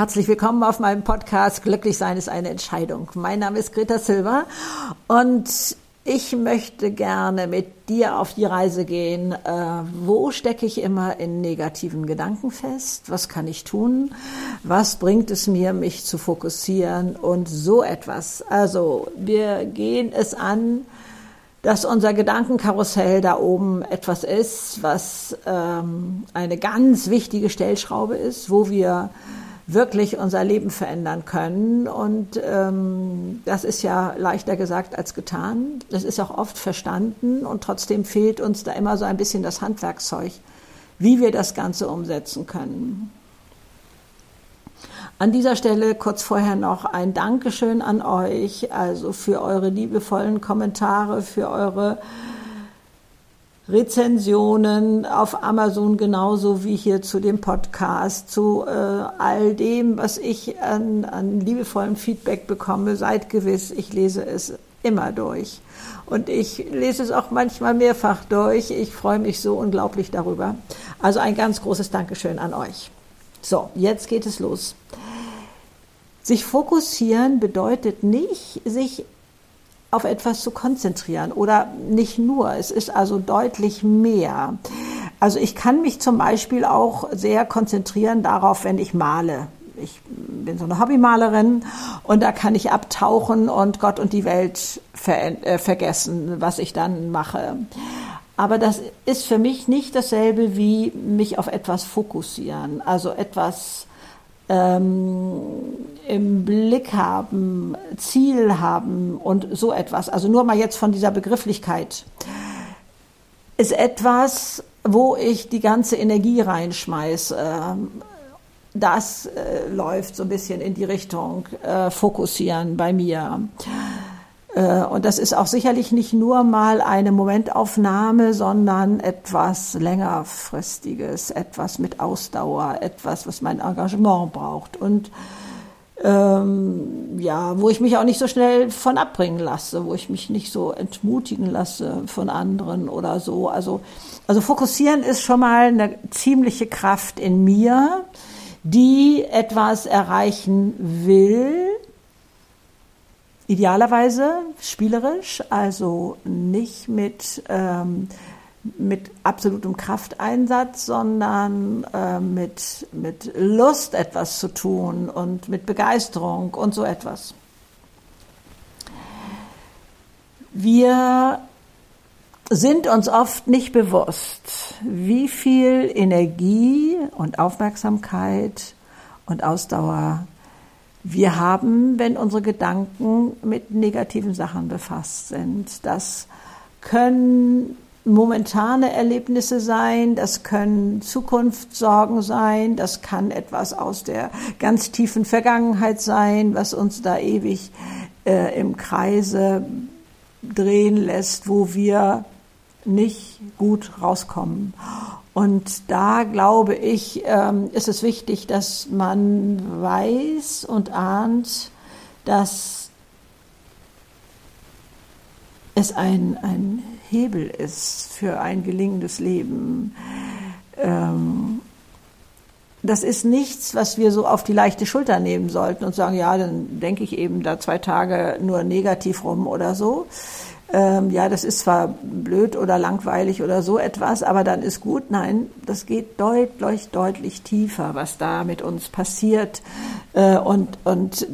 Herzlich willkommen auf meinem Podcast Glücklich sein ist eine Entscheidung. Mein Name ist Greta Silva und ich möchte gerne mit dir auf die Reise gehen. Äh, wo stecke ich immer in negativen Gedanken fest? Was kann ich tun? Was bringt es mir, mich zu fokussieren und so etwas? Also wir gehen es an, dass unser Gedankenkarussell da oben etwas ist, was ähm, eine ganz wichtige Stellschraube ist, wo wir wirklich unser Leben verändern können. Und ähm, das ist ja leichter gesagt als getan. Das ist auch oft verstanden und trotzdem fehlt uns da immer so ein bisschen das Handwerkszeug, wie wir das Ganze umsetzen können. An dieser Stelle kurz vorher noch ein Dankeschön an euch, also für eure liebevollen Kommentare, für eure Rezensionen auf Amazon genauso wie hier zu dem Podcast, zu äh, all dem, was ich an, an liebevollem Feedback bekomme. Seid gewiss, ich lese es immer durch. Und ich lese es auch manchmal mehrfach durch. Ich freue mich so unglaublich darüber. Also ein ganz großes Dankeschön an euch. So, jetzt geht es los. Sich fokussieren bedeutet nicht, sich auf etwas zu konzentrieren oder nicht nur. Es ist also deutlich mehr. Also ich kann mich zum Beispiel auch sehr konzentrieren darauf, wenn ich male. Ich bin so eine Hobbymalerin und da kann ich abtauchen und Gott und die Welt ver äh, vergessen, was ich dann mache. Aber das ist für mich nicht dasselbe wie mich auf etwas fokussieren, also etwas ähm, im Blick haben, Ziel haben und so etwas. Also nur mal jetzt von dieser Begrifflichkeit. Ist etwas, wo ich die ganze Energie reinschmeiße. Das äh, läuft so ein bisschen in die Richtung äh, Fokussieren bei mir. Äh, und das ist auch sicherlich nicht nur mal eine Momentaufnahme, sondern etwas längerfristiges, etwas mit Ausdauer, etwas, was mein Engagement braucht. Und ähm, ja, wo ich mich auch nicht so schnell von abbringen lasse, wo ich mich nicht so entmutigen lasse von anderen oder so. Also, also fokussieren ist schon mal eine ziemliche Kraft in mir, die etwas erreichen will, Idealerweise spielerisch, also nicht mit, ähm, mit absolutem Krafteinsatz, sondern äh, mit, mit Lust etwas zu tun und mit Begeisterung und so etwas. Wir sind uns oft nicht bewusst, wie viel Energie und Aufmerksamkeit und Ausdauer wir haben, wenn unsere Gedanken mit negativen Sachen befasst sind. Das können momentane Erlebnisse sein, das können Zukunftssorgen sein, das kann etwas aus der ganz tiefen Vergangenheit sein, was uns da ewig äh, im Kreise drehen lässt, wo wir nicht gut rauskommen. Und da glaube ich, ähm, ist es wichtig, dass man weiß und ahnt, dass es ein, ein Hebel ist für ein gelingendes Leben. Ähm, das ist nichts, was wir so auf die leichte Schulter nehmen sollten und sagen, ja, dann denke ich eben da zwei Tage nur negativ rum oder so ähm, ja, das ist zwar blöd oder langweilig oder so etwas, aber dann ist gut. Nein, das geht deutlich, deutlich tiefer, was da mit uns passiert. Äh, und, und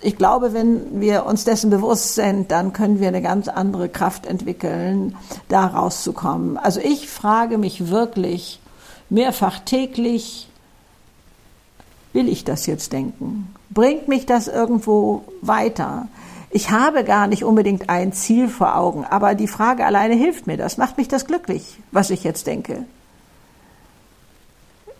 ich glaube, wenn wir uns dessen bewusst sind, dann können wir eine ganz andere Kraft entwickeln, da rauszukommen. Also ich frage mich wirklich mehrfach täglich, will ich das jetzt denken? Bringt mich das irgendwo weiter? Ich habe gar nicht unbedingt ein Ziel vor Augen, aber die Frage alleine hilft mir das, macht mich das glücklich, was ich jetzt denke.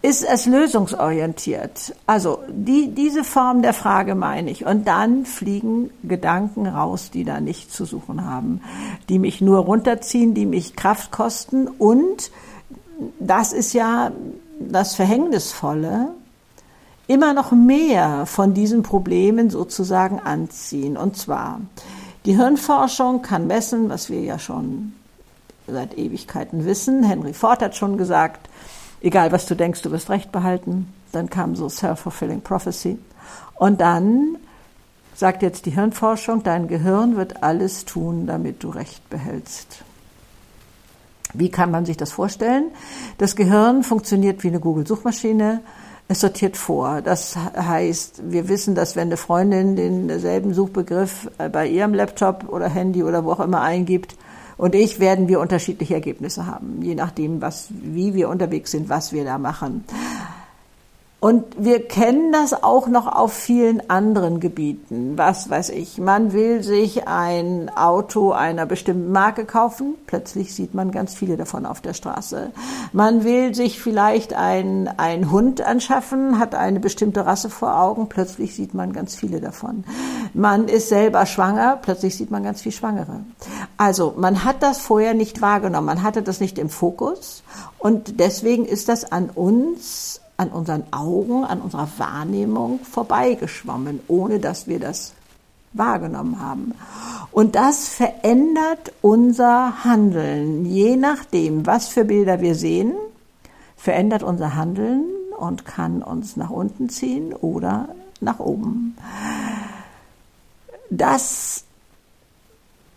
Ist es lösungsorientiert? Also die, diese Form der Frage meine ich. Und dann fliegen Gedanken raus, die da nichts zu suchen haben, die mich nur runterziehen, die mich Kraft kosten. Und das ist ja das Verhängnisvolle, immer noch mehr von diesen Problemen sozusagen anziehen. Und zwar, die Hirnforschung kann messen, was wir ja schon seit Ewigkeiten wissen. Henry Ford hat schon gesagt, egal was du denkst, du wirst Recht behalten. Dann kam so Self-Fulfilling Prophecy. Und dann sagt jetzt die Hirnforschung, dein Gehirn wird alles tun, damit du Recht behältst. Wie kann man sich das vorstellen? Das Gehirn funktioniert wie eine Google-Suchmaschine. Es sortiert vor. Das heißt, wir wissen, dass wenn eine Freundin denselben Suchbegriff bei ihrem Laptop oder Handy oder wo auch immer eingibt und ich, werden wir unterschiedliche Ergebnisse haben, je nachdem, was, wie wir unterwegs sind, was wir da machen. Und wir kennen das auch noch auf vielen anderen Gebieten. Was weiß ich, man will sich ein Auto einer bestimmten Marke kaufen, plötzlich sieht man ganz viele davon auf der Straße. Man will sich vielleicht ein, Hund anschaffen, hat eine bestimmte Rasse vor Augen, plötzlich sieht man ganz viele davon. Man ist selber schwanger, plötzlich sieht man ganz viel Schwangere. Also man hat das vorher nicht wahrgenommen, man hatte das nicht im Fokus und deswegen ist das an uns an unseren Augen, an unserer Wahrnehmung vorbeigeschwommen, ohne dass wir das wahrgenommen haben. Und das verändert unser Handeln. Je nachdem, was für Bilder wir sehen, verändert unser Handeln und kann uns nach unten ziehen oder nach oben. Das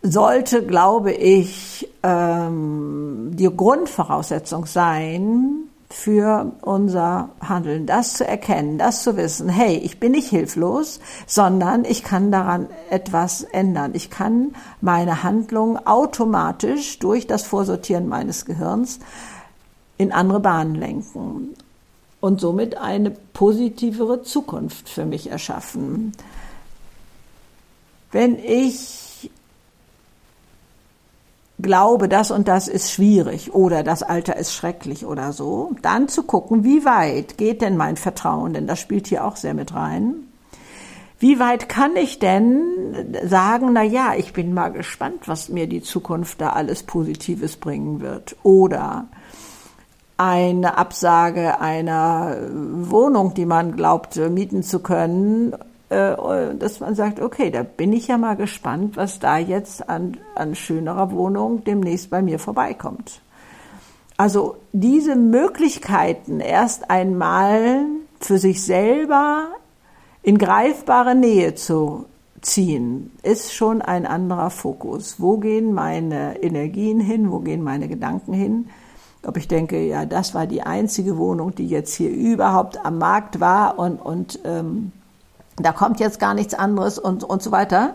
sollte, glaube ich, ähm, die Grundvoraussetzung sein, für unser Handeln, das zu erkennen, das zu wissen, hey, ich bin nicht hilflos, sondern ich kann daran etwas ändern. Ich kann meine Handlung automatisch durch das Vorsortieren meines Gehirns in andere Bahnen lenken und somit eine positivere Zukunft für mich erschaffen. Wenn ich glaube, das und das ist schwierig oder das Alter ist schrecklich oder so, dann zu gucken, wie weit geht denn mein Vertrauen, denn das spielt hier auch sehr mit rein. Wie weit kann ich denn sagen, na ja, ich bin mal gespannt, was mir die Zukunft da alles Positives bringen wird? Oder eine Absage einer Wohnung, die man glaubt, mieten zu können, äh, dass man sagt, okay, da bin ich ja mal gespannt, was da jetzt an, an schönerer Wohnung demnächst bei mir vorbeikommt. Also diese Möglichkeiten erst einmal für sich selber in greifbare Nähe zu ziehen, ist schon ein anderer Fokus. Wo gehen meine Energien hin? Wo gehen meine Gedanken hin? Ob ich denke, ja, das war die einzige Wohnung, die jetzt hier überhaupt am Markt war und, und ähm, da kommt jetzt gar nichts anderes und, und so weiter,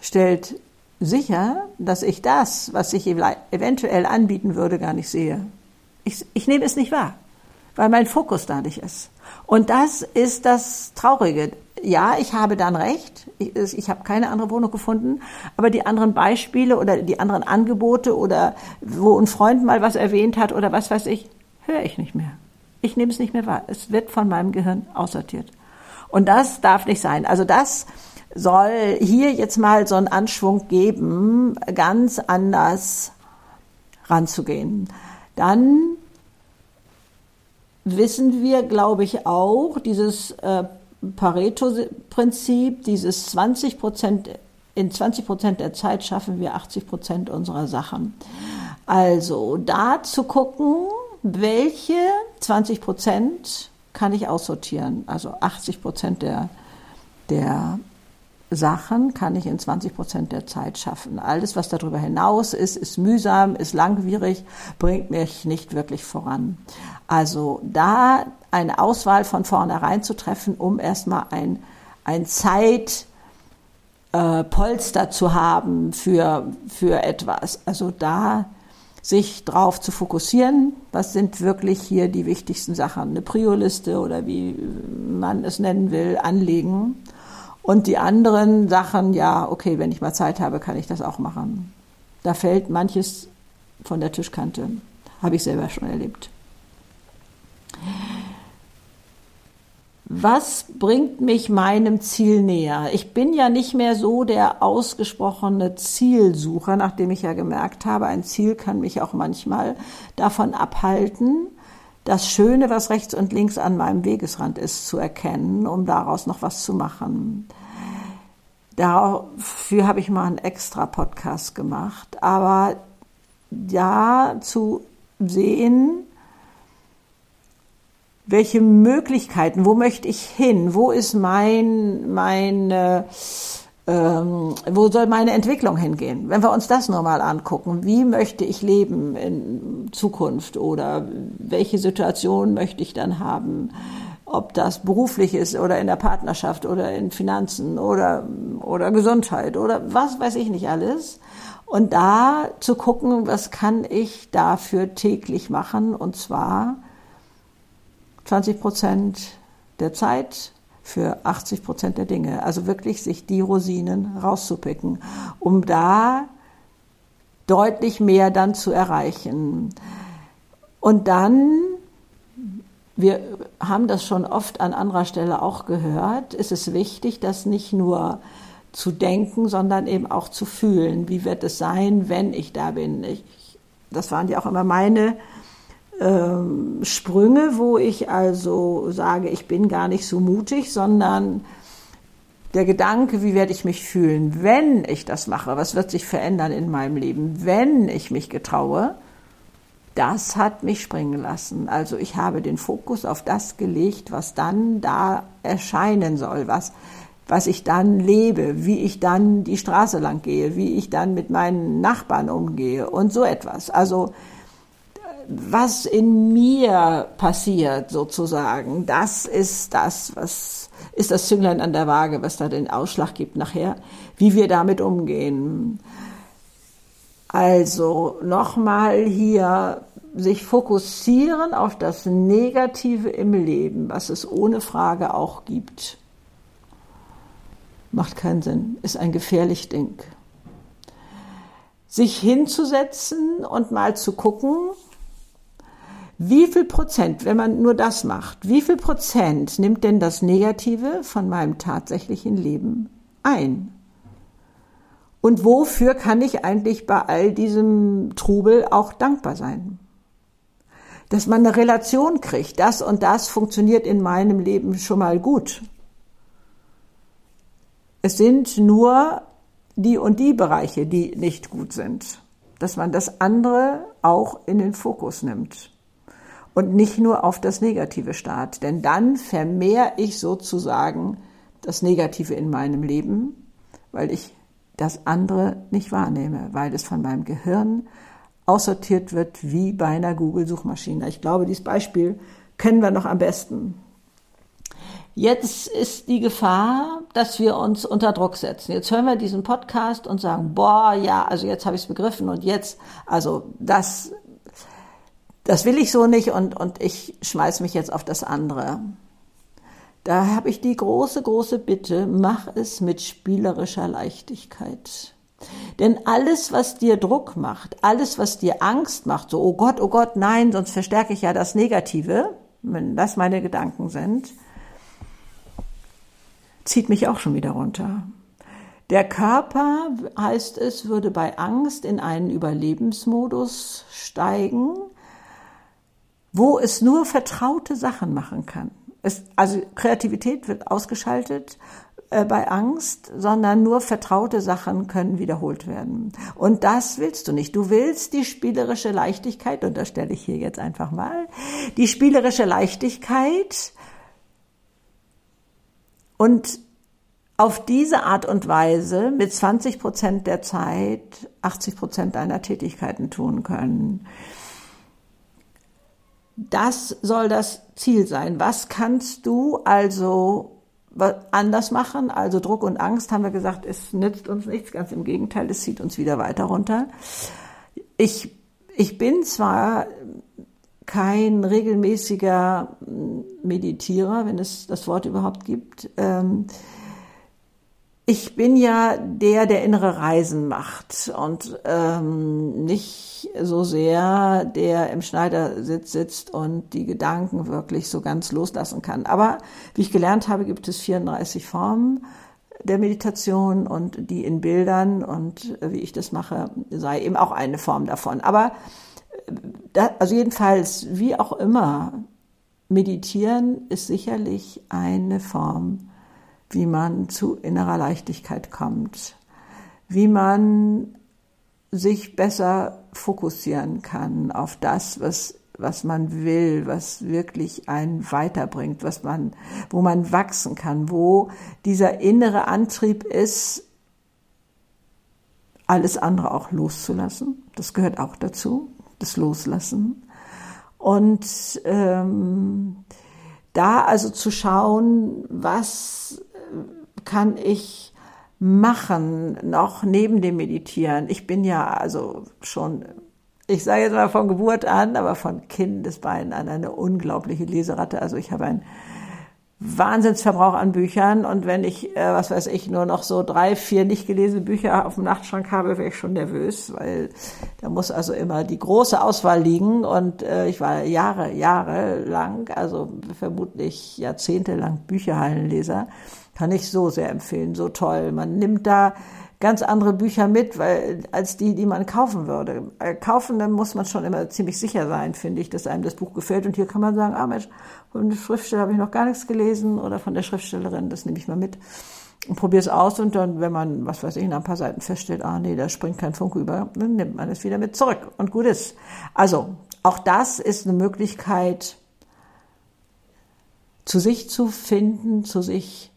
stellt sicher, dass ich das, was ich eventuell anbieten würde, gar nicht sehe. Ich, ich nehme es nicht wahr, weil mein Fokus da nicht ist. Und das ist das Traurige. Ja, ich habe dann recht. Ich, ich habe keine andere Wohnung gefunden. Aber die anderen Beispiele oder die anderen Angebote oder wo ein Freund mal was erwähnt hat oder was weiß ich, höre ich nicht mehr. Ich nehme es nicht mehr wahr. Es wird von meinem Gehirn aussortiert. Und das darf nicht sein. Also das soll hier jetzt mal so einen Anschwung geben, ganz anders ranzugehen. Dann wissen wir, glaube ich, auch dieses äh, Pareto-Prinzip, dieses 20 Prozent, in 20 Prozent der Zeit schaffen wir 80 Prozent unserer Sachen. Also da zu gucken, welche 20 Prozent kann ich aussortieren. Also 80 Prozent der, der Sachen kann ich in 20 Prozent der Zeit schaffen. Alles, was darüber hinaus ist, ist mühsam, ist langwierig, bringt mich nicht wirklich voran. Also da eine Auswahl von vornherein zu treffen, um erstmal ein, ein Zeitpolster äh, zu haben für, für etwas. Also da sich darauf zu fokussieren, was sind wirklich hier die wichtigsten Sachen, eine Prio-Liste oder wie man es nennen will, anlegen. Und die anderen Sachen, ja, okay, wenn ich mal Zeit habe, kann ich das auch machen. Da fällt manches von der Tischkante. Habe ich selber schon erlebt. Was bringt mich meinem Ziel näher? Ich bin ja nicht mehr so der ausgesprochene Zielsucher, nachdem ich ja gemerkt habe, ein Ziel kann mich auch manchmal davon abhalten, das Schöne, was rechts und links an meinem Wegesrand ist, zu erkennen, um daraus noch was zu machen. Dafür habe ich mal einen extra Podcast gemacht. Aber ja, zu sehen, welche Möglichkeiten, wo möchte ich hin, wo ist mein, mein, äh, ähm, wo soll meine Entwicklung hingehen? Wenn wir uns das nur mal angucken, wie möchte ich leben in Zukunft oder welche Situation möchte ich dann haben? Ob das beruflich ist oder in der Partnerschaft oder in Finanzen oder, oder Gesundheit oder was weiß ich nicht alles. Und da zu gucken, was kann ich dafür täglich machen und zwar 20 Prozent der Zeit für 80 Prozent der Dinge. Also wirklich sich die Rosinen rauszupicken, um da deutlich mehr dann zu erreichen. Und dann, wir haben das schon oft an anderer Stelle auch gehört, ist es wichtig, das nicht nur zu denken, sondern eben auch zu fühlen. Wie wird es sein, wenn ich da bin? Ich, das waren ja auch immer meine ähm, Sprünge, wo ich also sage, ich bin gar nicht so mutig, sondern der Gedanke, wie werde ich mich fühlen, wenn ich das mache, was wird sich verändern in meinem Leben, wenn ich mich getraue, das hat mich springen lassen. Also ich habe den Fokus auf das gelegt, was dann da erscheinen soll, was, was ich dann lebe, wie ich dann die Straße lang gehe, wie ich dann mit meinen Nachbarn umgehe und so etwas. Also was in mir passiert sozusagen, das ist das, was ist das Zünglein an der Waage, was da den Ausschlag gibt nachher, wie wir damit umgehen. Also nochmal hier sich fokussieren auf das Negative im Leben, was es ohne Frage auch gibt. Macht keinen Sinn, ist ein gefährlich Ding. Sich hinzusetzen und mal zu gucken, wie viel Prozent, wenn man nur das macht, wie viel Prozent nimmt denn das Negative von meinem tatsächlichen Leben ein? Und wofür kann ich eigentlich bei all diesem Trubel auch dankbar sein? Dass man eine Relation kriegt, das und das funktioniert in meinem Leben schon mal gut. Es sind nur die und die Bereiche, die nicht gut sind. Dass man das andere auch in den Fokus nimmt und nicht nur auf das Negative starrt. Denn dann vermehre ich sozusagen das Negative in meinem Leben, weil ich das andere nicht wahrnehme, weil es von meinem Gehirn aussortiert wird wie bei einer Google-Suchmaschine. Ich glaube, dieses Beispiel kennen wir noch am besten. Jetzt ist die Gefahr, dass wir uns unter Druck setzen. Jetzt hören wir diesen Podcast und sagen, boah, ja, also jetzt habe ich es begriffen und jetzt, also das das will ich so nicht und, und ich schmeiß mich jetzt auf das andere. Da habe ich die große, große Bitte, mach es mit spielerischer Leichtigkeit. Denn alles, was dir Druck macht, alles, was dir Angst macht, so, oh Gott, oh Gott, nein, sonst verstärke ich ja das Negative, wenn das meine Gedanken sind, zieht mich auch schon wieder runter. Der Körper, heißt es, würde bei Angst in einen Überlebensmodus steigen wo es nur vertraute Sachen machen kann. Es, also Kreativität wird ausgeschaltet äh, bei Angst, sondern nur vertraute Sachen können wiederholt werden. Und das willst du nicht. Du willst die spielerische Leichtigkeit, und das stelle ich hier jetzt einfach mal, die spielerische Leichtigkeit und auf diese Art und Weise mit 20 Prozent der Zeit 80 Prozent deiner Tätigkeiten tun können. Das soll das Ziel sein. Was kannst du also anders machen? Also Druck und Angst haben wir gesagt, es nützt uns nichts. Ganz im Gegenteil, es zieht uns wieder weiter runter. Ich, ich bin zwar kein regelmäßiger Meditierer, wenn es das Wort überhaupt gibt. Ähm, ich bin ja der, der innere Reisen macht und ähm, nicht so sehr der im Schneidersitz sitzt und die Gedanken wirklich so ganz loslassen kann. Aber wie ich gelernt habe, gibt es 34 Formen der Meditation und die in Bildern und wie ich das mache, sei eben auch eine Form davon. Aber äh, da, also jedenfalls, wie auch immer, meditieren ist sicherlich eine Form wie man zu innerer Leichtigkeit kommt, wie man sich besser fokussieren kann auf das, was was man will, was wirklich einen weiterbringt, was man, wo man wachsen kann, wo dieser innere Antrieb ist, alles andere auch loszulassen. Das gehört auch dazu, das Loslassen. Und ähm, da also zu schauen, was kann ich machen noch neben dem Meditieren. Ich bin ja also schon ich sage jetzt mal von Geburt an, aber von Kindesbeinen an eine unglaubliche Leseratte. Also ich habe einen Wahnsinnsverbrauch an Büchern und wenn ich, äh, was weiß ich, nur noch so drei, vier nicht gelesene Bücher auf dem Nachtschrank habe, wäre ich schon nervös, weil da muss also immer die große Auswahl liegen und äh, ich war Jahre, Jahre lang, also vermutlich jahrzehntelang Bücherhallenleser, kann ich so sehr empfehlen, so toll. Man nimmt da ganz andere Bücher mit, weil, als die, die man kaufen würde. Äh, kaufen, dann muss man schon immer ziemlich sicher sein, finde ich, dass einem das Buch gefällt. Und hier kann man sagen, ah Mensch, von der Schriftsteller habe ich noch gar nichts gelesen oder von der Schriftstellerin, das nehme ich mal mit und probiere es aus. Und dann, wenn man, was weiß ich, nach ein paar Seiten feststellt, ah nee, da springt kein Funke über, dann nimmt man es wieder mit zurück und gut ist. Also, auch das ist eine Möglichkeit, zu sich zu finden, zu sich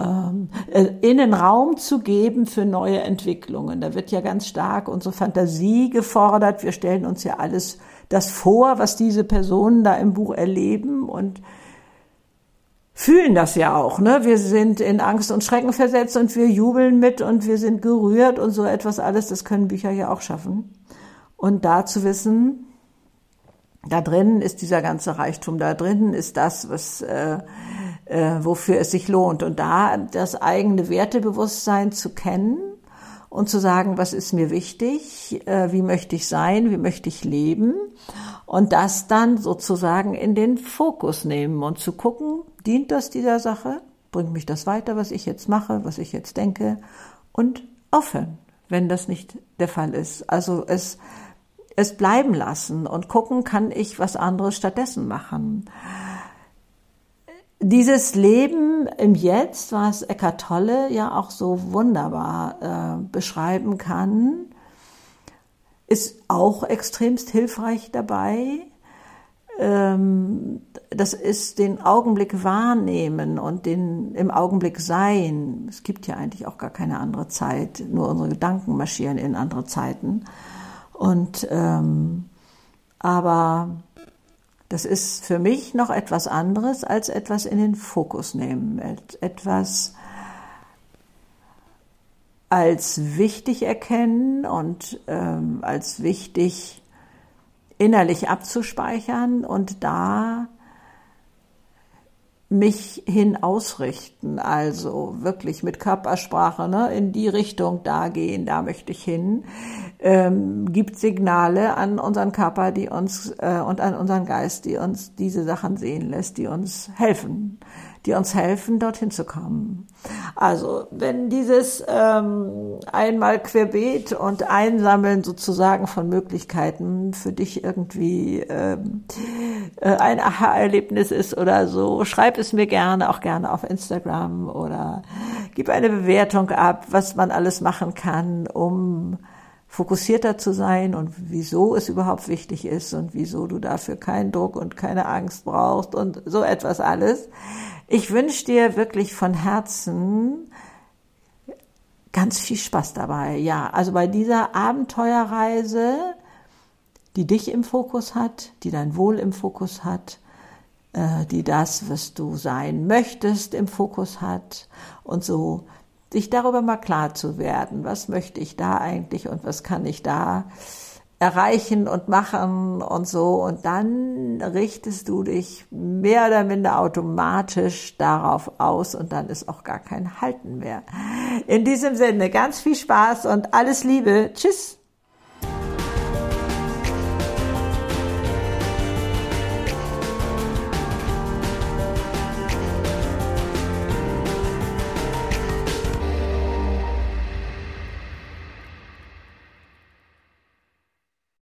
ähm, äh, Innenraum zu geben für neue Entwicklungen. Da wird ja ganz stark unsere Fantasie gefordert. Wir stellen uns ja alles das vor, was diese Personen da im Buch erleben und fühlen das ja auch. Ne? Wir sind in Angst und Schrecken versetzt und wir jubeln mit und wir sind gerührt und so etwas alles. Das können Bücher ja auch schaffen. Und da zu wissen, da drinnen ist dieser ganze Reichtum, da drinnen ist das, was äh, äh, wofür es sich lohnt. Und da das eigene Wertebewusstsein zu kennen und zu sagen, was ist mir wichtig, äh, wie möchte ich sein, wie möchte ich leben und das dann sozusagen in den Fokus nehmen und zu gucken, dient das dieser Sache, bringt mich das weiter, was ich jetzt mache, was ich jetzt denke und aufhören, wenn das nicht der Fall ist. Also es es bleiben lassen und gucken, kann ich was anderes stattdessen machen. Dieses Leben im Jetzt, was Eckart Tolle ja auch so wunderbar äh, beschreiben kann, ist auch extremst hilfreich dabei. Ähm, das ist den Augenblick wahrnehmen und den im Augenblick sein. Es gibt ja eigentlich auch gar keine andere Zeit, nur unsere Gedanken marschieren in andere Zeiten. Und ähm, aber das ist für mich noch etwas anderes als etwas in den Fokus nehmen, etwas als wichtig erkennen und ähm, als wichtig innerlich abzuspeichern und da mich hin ausrichten, also wirklich mit Körpersprache ne, in die Richtung da gehen, da möchte ich hin, ähm, gibt Signale an unseren Körper, die uns äh, und an unseren Geist, die uns diese Sachen sehen lässt, die uns helfen die uns helfen, dorthin zu kommen. Also wenn dieses ähm, einmal querbeet und Einsammeln sozusagen von Möglichkeiten für dich irgendwie ähm, äh, ein Aha-Erlebnis ist oder so, schreib es mir gerne, auch gerne auf Instagram oder gib eine Bewertung ab, was man alles machen kann, um fokussierter zu sein und wieso es überhaupt wichtig ist und wieso du dafür keinen Druck und keine Angst brauchst und so etwas alles. Ich wünsche dir wirklich von Herzen ganz viel Spaß dabei. Ja, also bei dieser Abenteuerreise, die dich im Fokus hat, die dein Wohl im Fokus hat, äh, die das, was du sein möchtest, im Fokus hat und so sich darüber mal klar zu werden, was möchte ich da eigentlich und was kann ich da erreichen und machen und so. Und dann richtest du dich mehr oder minder automatisch darauf aus und dann ist auch gar kein Halten mehr. In diesem Sinne, ganz viel Spaß und alles Liebe. Tschüss.